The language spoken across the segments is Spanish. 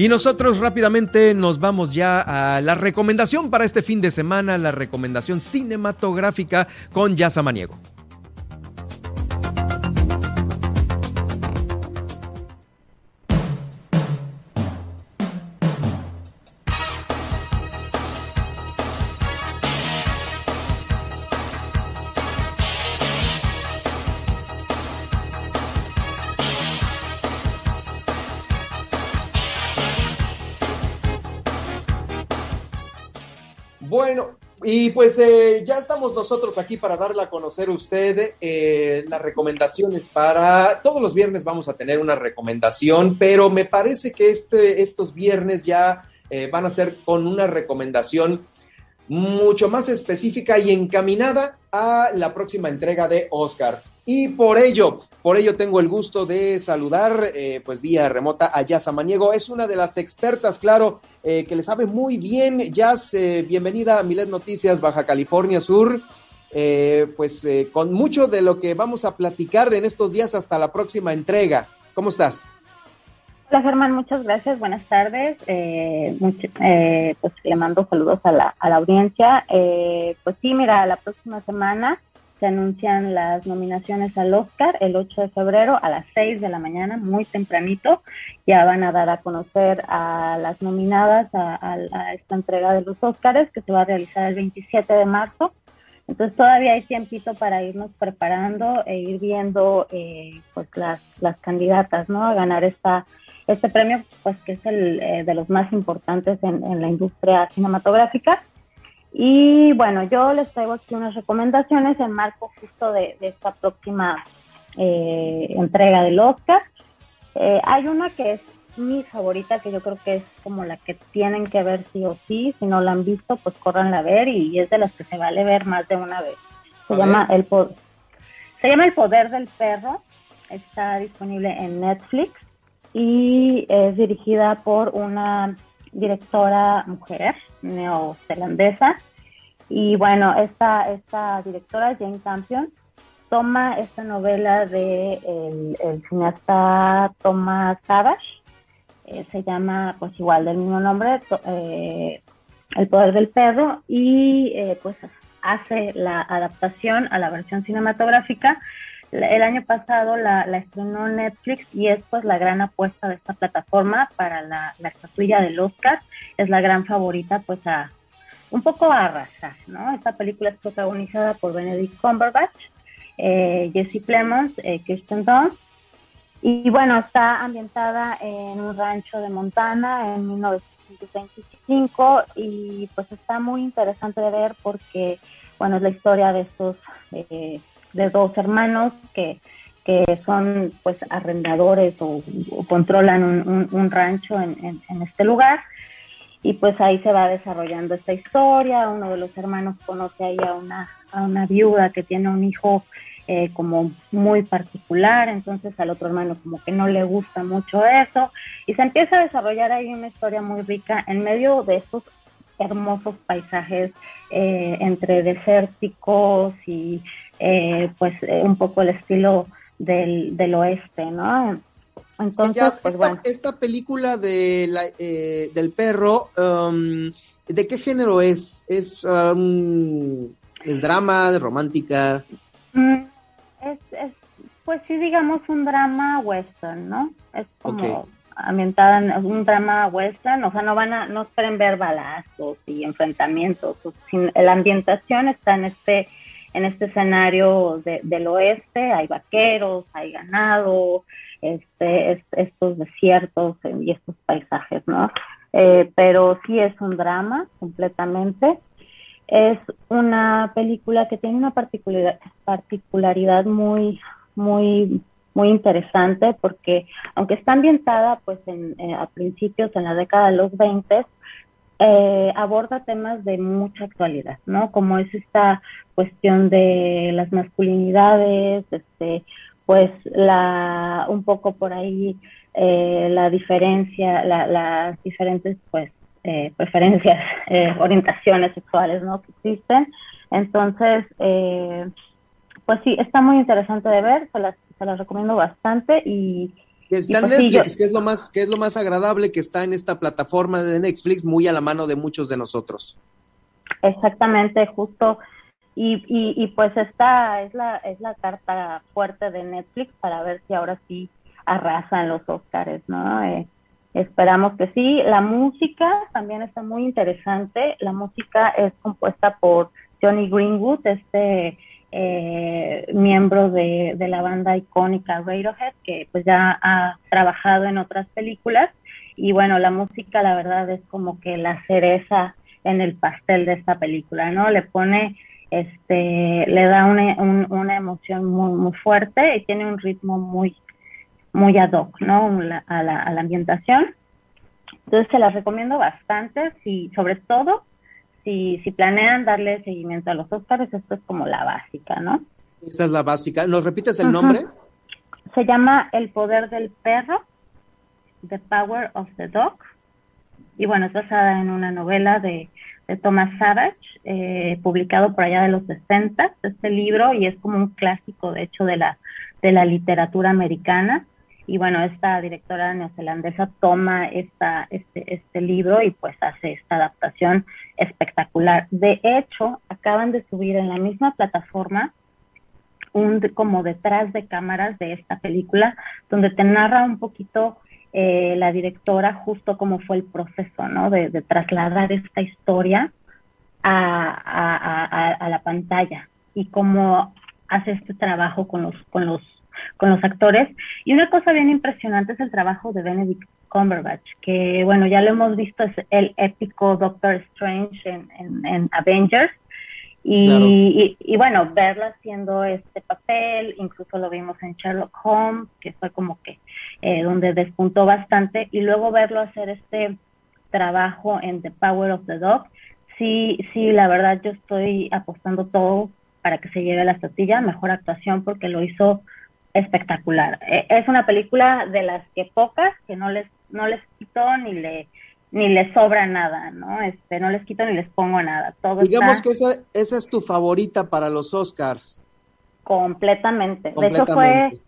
Y nosotros rápidamente nos vamos ya a la recomendación para este fin de semana, la recomendación cinematográfica con Yasa Maniego. Y pues eh, ya estamos nosotros aquí para darle a conocer a usted eh, las recomendaciones para todos los viernes vamos a tener una recomendación, pero me parece que este, estos viernes ya eh, van a ser con una recomendación mucho más específica y encaminada a la próxima entrega de Oscars. Y por ello, por ello tengo el gusto de saludar, eh, pues vía remota a Yas Amaniego. Es una de las expertas, claro, eh, que le sabe muy bien. Yas, eh, bienvenida a Milet Noticias, Baja California Sur. pues con mucho de lo que vamos a platicar en estos días hasta la próxima entrega. ¿Cómo estás? Hola Germán, muchas gracias, buenas tardes. Eh, eh, pues le mando saludos a la, a la audiencia. Eh, pues sí, mira, la próxima semana se anuncian las nominaciones al Oscar el 8 de febrero a las 6 de la mañana, muy tempranito. Ya van a dar a conocer a las nominadas a, esta entrega de los Oscars que se va a realizar el 27 de marzo. Entonces todavía hay tiempito para irnos preparando e ir viendo pues las, las candidatas ¿no? a ganar esta este premio, pues que es el eh, de los más importantes en, la industria cinematográfica. Y bueno, yo les traigo aquí unas recomendaciones en marco justo de, esta próxima eh, entrega del Oscar. Eh, hay una que es mi favorita, que yo creo que es como la que tienen que ver sí o sí. Si no la han visto, pues corran a ver y es de las que se vale ver más de una vez. Se llama el se llama El Poder del Perro. Está disponible en Netflix y es dirigida por una directora mujer neozelandesa. Y bueno, esta, esta directora, Jane Campion, toma esta novela de el, cineasta Thomas Savage, eh, se llama pues igual del mismo nombre, eh, El poder del perro, y eh, pues hace la adaptación a la versión cinematográfica el año pasado la, estrenó Netflix y es pues la gran apuesta de esta plataforma para la, la estatuilla del Oscar. Es la gran favorita pues a un poco a arrasar, ¿no? Esta película es protagonizada por Benedict Cumberbatch, eh, Jesse Plemons, eh, Kirsten Dunst. Y bueno, está ambientada en un rancho de Montana en 1925 y pues está muy interesante de ver porque, bueno, es la historia de estos eh, de dos hermanos que, son pues arrendadores o, controlan un, rancho en, este lugar y pues ahí se va desarrollando esta historia. Uno de los hermanos conoce ahí a una, a una viuda que tiene un hijo eh, como muy particular, entonces al otro hermano como que no le gusta mucho eso y se empieza a desarrollar ahí una historia muy rica en medio de estos hermosos paisajes eh, entre desérticos y eh, pues eh, un poco el estilo del, del oeste, ¿no? Entonces, pues, esta, bueno. esta película de la, eh, del perro, um, ¿de qué género es? ¿Es um, el drama, de romántica? Mm, es, es, pues sí, digamos un drama western, ¿no? Es como ambientada en un drama western, o sea, no van a, no esperen ver balazos y enfrentamientos, la ambientación está en este en este escenario del oeste hay vaqueros, hay ganado, este, estos desiertos y estos paisajes, ¿no? Eh, pero sí es un drama completamente. Es una película que tiene una particularidad, muy, muy, muy interesante porque aunque está ambientada pues en, eh, a principios en la década de los 20, eh, aborda temas de mucha actualidad, ¿no? Como es esta cuestión de las masculinidades, este, pues la, un poco por ahí eh, la diferencia, las diferentes, pues, eh, preferencias, orientaciones sexuales, ¿no? Que existen. Entonces, pues sí, está muy interesante de ver, se las, se las recomiendo bastante y, Que está en pues Netflix, que es lo más, que es lo más agradable que está en esta plataforma de Netflix, muy a la mano de muchos de nosotros. Exactamente, justo. Y, y, pues esta es la, es la carta fuerte de Netflix para ver si ahora sí arrasan los Oscars, ¿no? Eh, esperamos que sí. La música también está muy interesante. La música es compuesta por Johnny Greenwood, este eh, miembro de, la banda icónica Radiohead, que pues ya ha trabajado en otras películas. Y bueno, la música la verdad es como que la cereza en el pastel de esta película, ¿no? Le pone, este, le da una, una emoción muy, muy fuerte y tiene un ritmo muy, muy ad hoc, ¿no? a, la, a la ambientación. Entonces se las recomiendo bastante, y sobre todo si, si planean darle seguimiento a los Oscars, esto es como la básica, ¿no? Esta es la básica. ¿Nos repites el nombre? Se llama El poder del perro, The Power of the Dog. Y bueno, es basada en una novela de, de Thomas Savage, eh, publicado por allá de los 60, este libro, y es como un clásico, de hecho, de la, de la literatura americana y bueno, esta directora neozelandesa toma esta, este, este libro y pues hace esta adaptación espectacular. De hecho, acaban de subir en la misma plataforma un como detrás de cámaras de esta película, donde te narra un poquito eh, la directora justo cómo fue el proceso, ¿no? De, trasladar esta historia a, a, la pantalla y cómo hace este trabajo con los, con los con los actores. Y una cosa bien impresionante es el trabajo de Benedict Cumberbatch, que bueno, ya lo hemos visto, es el épico Doctor Strange en, Avengers. Y, y, bueno, verla haciendo este papel, incluso lo vimos en Sherlock Holmes, que fue como que eh, donde despuntó bastante, y luego verlo hacer este trabajo en The Power of the Dog, sí, sí, la verdad yo estoy apostando todo para que se lleve la estatuilla, mejor actuación, porque lo hizo espectacular. E, es una película de las que pocas que no les no les quito ni le ni les sobra nada, ¿no? Este, no les quito ni les pongo nada. Todo Digamos que esa, esa es tu favorita para los Oscars. Completamente. De hecho fue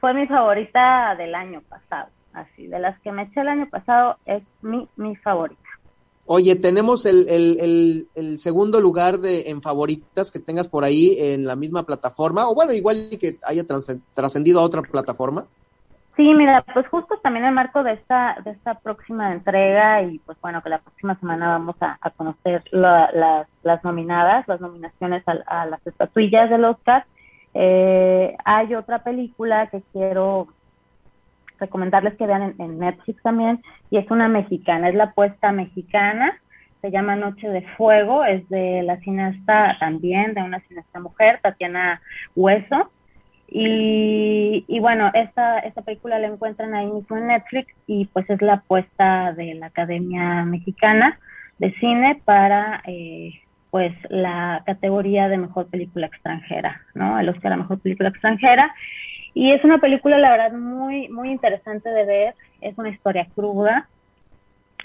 fue mi favorita del año pasado. Así, de las que me eché el año pasado es mi mi favorita. Oye, tenemos el, el, el, segundo lugar de en favoritas que tengas por ahí en la misma plataforma, o bueno, igual que haya trascendido a otra plataforma. Sí, mira, pues justo también en el marco de esta, de esta próxima entrega y pues bueno, que la próxima semana vamos a, conocer las, las nominadas, las nominaciones a, las estatuillas del Oscar. Eh, hay otra película que quiero recomendarles que vean en, Netflix también, y es una mexicana, es la apuesta mexicana, se llama Noche de Fuego, es de la cineasta también, de una cineasta mujer, Tatiana Hueso, y, y, bueno, esta, esta película la encuentran ahí mismo en Netflix y pues es la apuesta de la Academia Mexicana de Cine para eh, pues la categoría de mejor película extranjera, ¿no? El Oscar a mejor película extranjera. Y es una película, la verdad, muy, muy interesante de ver. Es una historia cruda,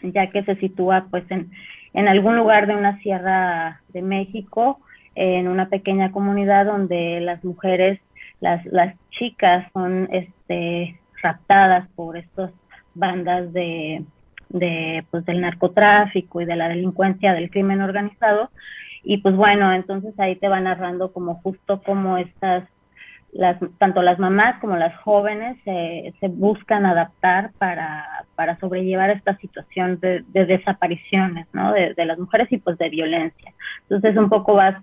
ya que se sitúa pues en, en algún lugar de una sierra de México, en una pequeña comunidad donde las mujeres, las, las chicas son este, raptadas por estas bandas de, de, pues, del narcotráfico y de la delincuencia del crimen organizado. Y pues bueno, entonces ahí te va narrando como justo como estas las, tanto las mamás como las jóvenes se buscan adaptar para, para sobrellevar esta situación de, desapariciones ¿no? De, las mujeres y pues de violencia. Entonces un poco vas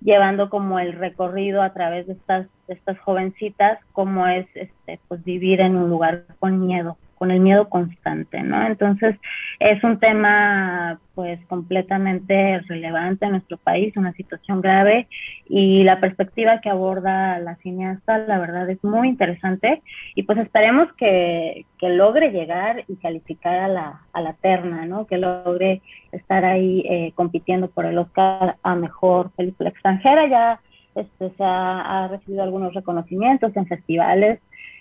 llevando como el recorrido a través de estas, de estas jovencitas, cómo es este, pues vivir en un lugar con miedo, con el miedo constante, ¿no? Entonces, es un tema pues completamente relevante en nuestro país, una situación grave y la perspectiva que aborda la cineasta, la verdad es muy interesante y pues esperemos que, que logre llegar y calificar a la, a la terna, ¿no? Que logre estar ahí eh, compitiendo por el Oscar a Mejor Película Extranjera, ya este, se ha, ha recibido algunos reconocimientos en festivales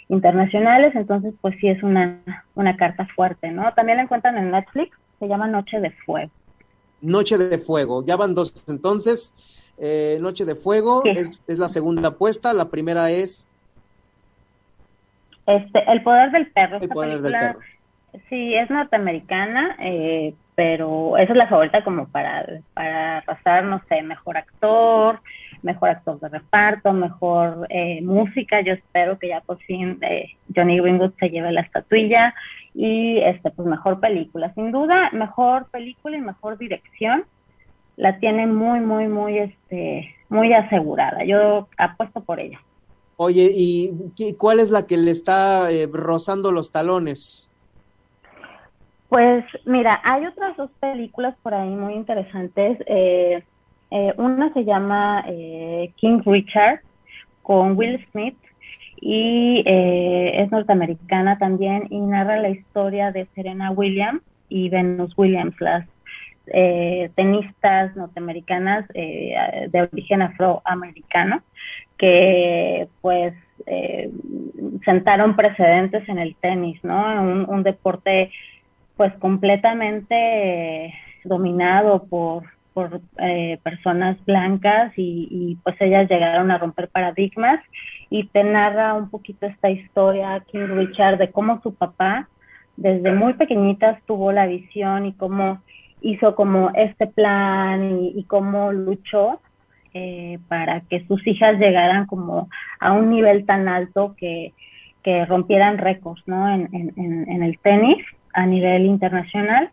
internacionales, entonces pues sí es una, una carta fuerte, ¿no? También la encuentran en Netflix, se llama Noche de Fuego. Noche de Fuego, ya van dos entonces. Eh, Noche de Fuego es, es, la segunda apuesta, la primera es... Este, El Poder del Perro. El Poder del Perro. Sí, es norteamericana, eh, pero esa es la favorita como para, para arrasar, no sé, mejor actor, mejor actor de reparto, mejor eh, música. Yo espero que ya por fin eh, Johnny Greenwood se lleve la estatuilla y este pues mejor película. Sin duda, mejor película y mejor dirección. La tiene muy, muy, muy, este, muy asegurada. Yo apuesto por ella. Oye, ¿y cuál es la que le está eh, rozando los talones? Pues mira, hay otras dos películas por ahí muy interesantes. Eh, eh, una se llama eh, King Richard con Will Smith y eh, es norteamericana también y narra la historia de Serena Williams y Venus Williams, las tenistas norteamericanas de origen afroamericano que pues sentaron precedentes en el tenis, ¿no? Un deporte pues completamente dominado por por eh, personas blancas y, pues ellas llegaron a romper paradigmas y te narra un poquito esta historia King Richard de cómo su papá desde muy pequeñitas tuvo la visión y cómo hizo como este plan y, cómo luchó eh, para que sus hijas llegaran como a un nivel tan alto que, que rompieran récords ¿no? en, en, en el tenis a nivel internacional.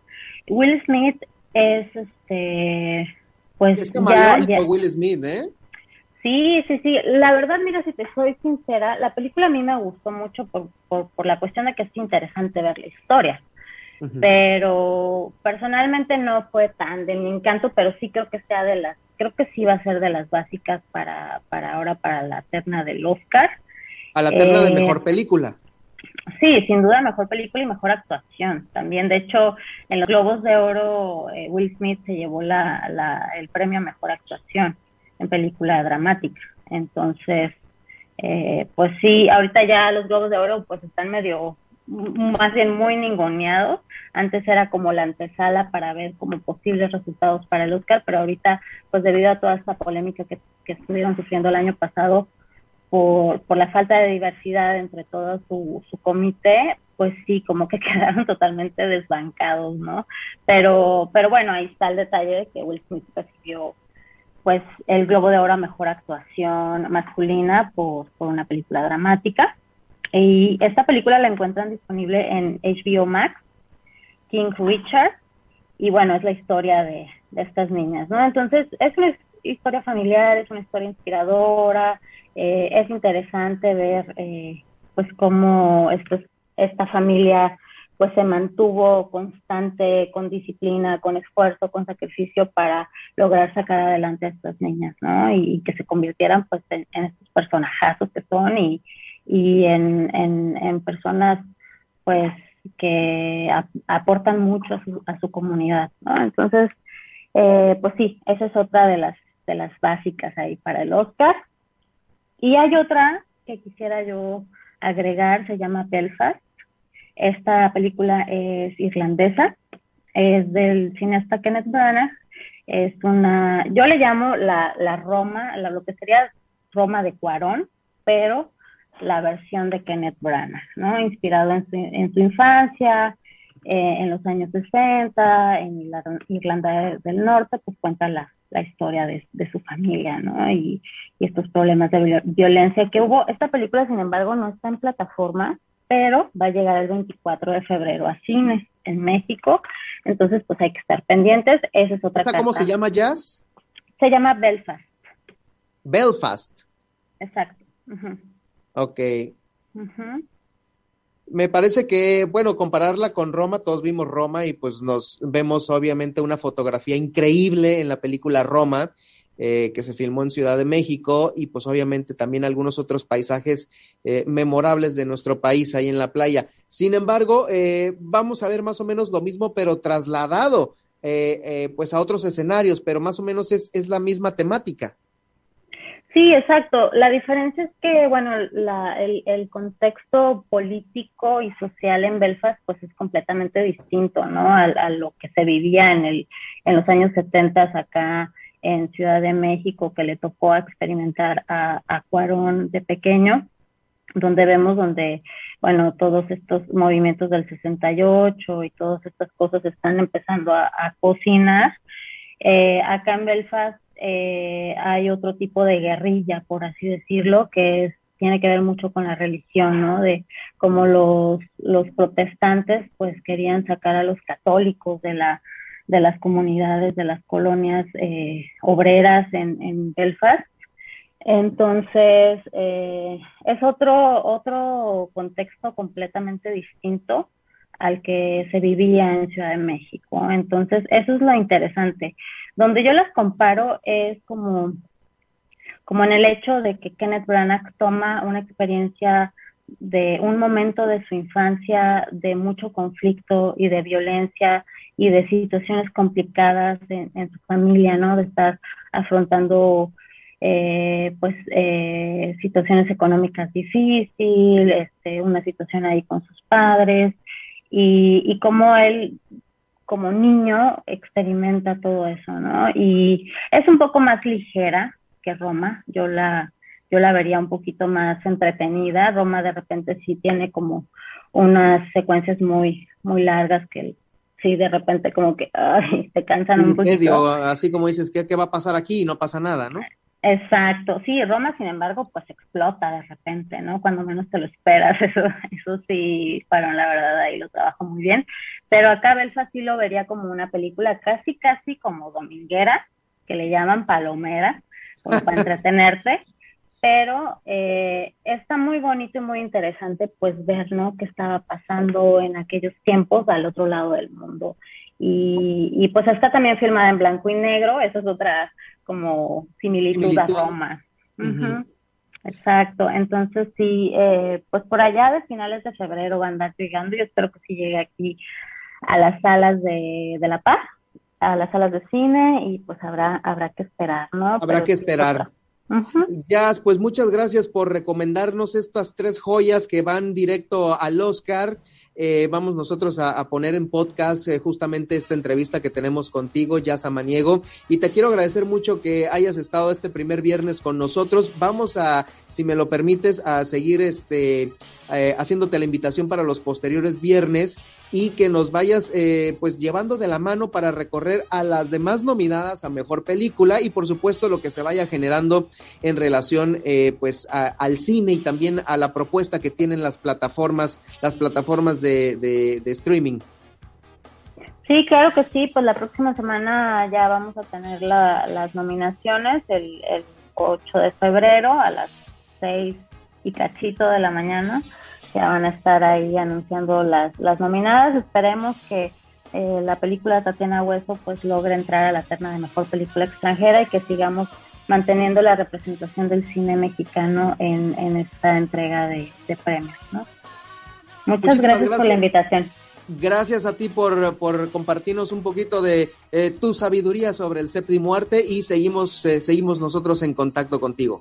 Will Smith es este pues es ya, ya. Will Smith, ¿eh? Sí, sí, sí. La verdad, mira, si te soy sincera, la película a mí me gustó mucho por, por, por la cuestión de que es interesante ver la historia. Pero personalmente no fue tan de mi encanto, pero sí creo que sea de las, creo que sí va a ser de las básicas para, para ahora, para la terna del Oscar. A la terna de eh, mejor película. Sí, sin duda mejor película y mejor actuación. También, de hecho, en los Globos de Oro, eh, Will Smith se llevó la, la, el premio a mejor actuación en película dramática. Entonces, eh, pues sí, ahorita ya los Globos de Oro pues están medio, más bien muy ninguneados. Antes era como la antesala para ver como posibles resultados para el Oscar, pero ahorita, pues debido a toda esta polémica que, que estuvieron sufriendo el año pasado, por, la falta de diversidad entre todo su, comité, pues sí, como que quedaron totalmente desbancados, ¿no? Pero, pero bueno, ahí está el detalle de que Will Smith recibió pues el Globo de Oro a Mejor Actuación Masculina por, por una película dramática. Y esta película la encuentran disponible en HBO Max, King Richard, y bueno, es la historia de estas niñas, ¿no? Entonces, es una historia familiar, es una historia inspiradora, eh, es interesante ver eh, pues cómo esta familia pues se mantuvo constante, con disciplina, con esfuerzo, con sacrificio para lograr sacar adelante a estas niñas, ¿no? Y, que se convirtieran pues en, estos personajazos que son y, y en, en, personas pues que aportan mucho a su, a su comunidad, ¿no? Entonces, eh, pues sí, esa es otra de las, de las básicas ahí para el Oscar. Y hay otra que quisiera yo agregar, se llama Belfast. Esta película es irlandesa, es del cineasta Kenneth Branagh. Es una, yo le llamo la, la Roma, la, lo que sería Roma de Cuarón, pero la versión de Kenneth Branagh, ¿no? Inspirado en su, en su infancia, eh, en los años 60, en la Irlanda del Norte, pues cuenta la, la historia de, su familia, ¿no? Y, estos problemas de violencia que hubo. Esta película, sin embargo, no está en plataforma, pero va a llegar el 24 de febrero a cines en México. Entonces, pues hay que estar pendientes. Esa es otra cosa. ¿Cómo se llama Jazz? Se llama Belfast. Belfast. Exacto. Ok me parece que, bueno, compararla con Roma, todos vimos Roma y pues nos vemos obviamente una fotografía increíble en la película Roma, eh, que se filmó en Ciudad de México y pues obviamente también algunos otros paisajes eh, memorables de nuestro país ahí en la playa. Sin embargo, eh, vamos a ver más o menos lo mismo, pero trasladado pues a otros escenarios, pero más o menos es, es la misma temática. Sí, exacto. La diferencia es que, bueno, la, el, el, contexto político y social en Belfast, pues es completamente distinto, ¿no? A, a, lo que se vivía en el, en los años 70 acá en Ciudad de México, que le tocó experimentar a, a Cuarón de pequeño. donde vemos donde, bueno, todos estos movimientos del 68 y todas estas cosas están empezando a, cocinar. Eh, acá en Belfast eh, hay otro tipo de guerrilla, por así decirlo, que es, tiene que ver mucho con la religión, ¿no? De cómo los, los protestantes pues querían sacar a los católicos de la de las comunidades de las colonias eh, obreras en, en Belfast entonces, eh, es otro, otro contexto completamente distinto al que se vivía en Ciudad de México. Entonces, eso es lo interesante. Donde yo las comparo es como, como en el hecho de que Kenneth Branagh toma una experiencia de un momento de su infancia de mucho conflicto y de violencia y de situaciones complicadas en, su familia, ¿no? De estar afrontando eh, pues eh, situaciones económicas difíciles, este, una situación ahí con sus padres y, y cómo él como niño experimenta todo eso, ¿no? Y es un poco más ligera que Roma, yo la, yo la vería un poquito más entretenida, Roma de repente sí tiene como unas secuencias muy, muy largas que sí de repente como que ay, te cansan un poquito. así como dices, ¿qué, ¿qué va a pasar aquí? No pasa nada, ¿no? Exacto, sí, Roma, sin embargo, pues explota de repente, ¿no? Cuando menos te lo esperas, eso, eso sí, para la verdad, ahí lo trabajo muy bien. Pero acá Belfast sí lo vería como una película casi, casi como dominguera, que le llaman palomera, como para entretenerte. Pero eh, está muy bonito y muy interesante, pues, ver, ¿no? Qué estaba pasando en aquellos tiempos al otro lado del mundo. Y, y pues está también filmada en blanco y negro, esa es otra como similitud, a Roma. Exacto, entonces sí, eh, pues por allá de finales de febrero va a andar llegando y espero que sí llegue aquí a las salas de, de La Paz, a las salas de cine y pues habrá, habrá que esperar, ¿no? Habrá que esperar. Ya, pues muchas gracias por recomendarnos estas tres joyas que van directo al Oscar. Eh, vamos nosotros a, poner en podcast eh, justamente esta entrevista que tenemos contigo, ya Samaniego, y te quiero agradecer mucho que hayas estado este primer viernes con nosotros. Vamos a, si me lo permites, a seguir este eh, haciéndote la invitación para los posteriores viernes y que nos vayas pues llevando de la mano para recorrer a las demás nominadas a mejor película y por supuesto lo que se vaya generando en relación eh, pues al cine y también a la propuesta que tienen las plataformas las plataformas de, de, streaming Sí, claro que sí, pues la próxima semana ya vamos a tener las nominaciones el, el 8 de febrero a las 6 y cachito de la mañana. Ya van a estar ahí anunciando las, las nominadas. Esperemos que eh, la película Tatiana Hueso pues logre entrar a la terna de mejor película extranjera y que sigamos manteniendo la representación del cine mexicano en, en esta entrega de, premios. ¿no? Muchas gracias, por la invitación. Gracias a ti por, por compartirnos un poquito de eh, tu sabiduría sobre el séptimo arte y seguimos, eh, seguimos nosotros en contacto contigo.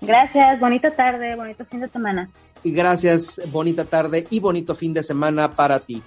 Gracias, bonita tarde, bonito fin de semana. Y gracias, bonita tarde y bonito fin de semana para ti.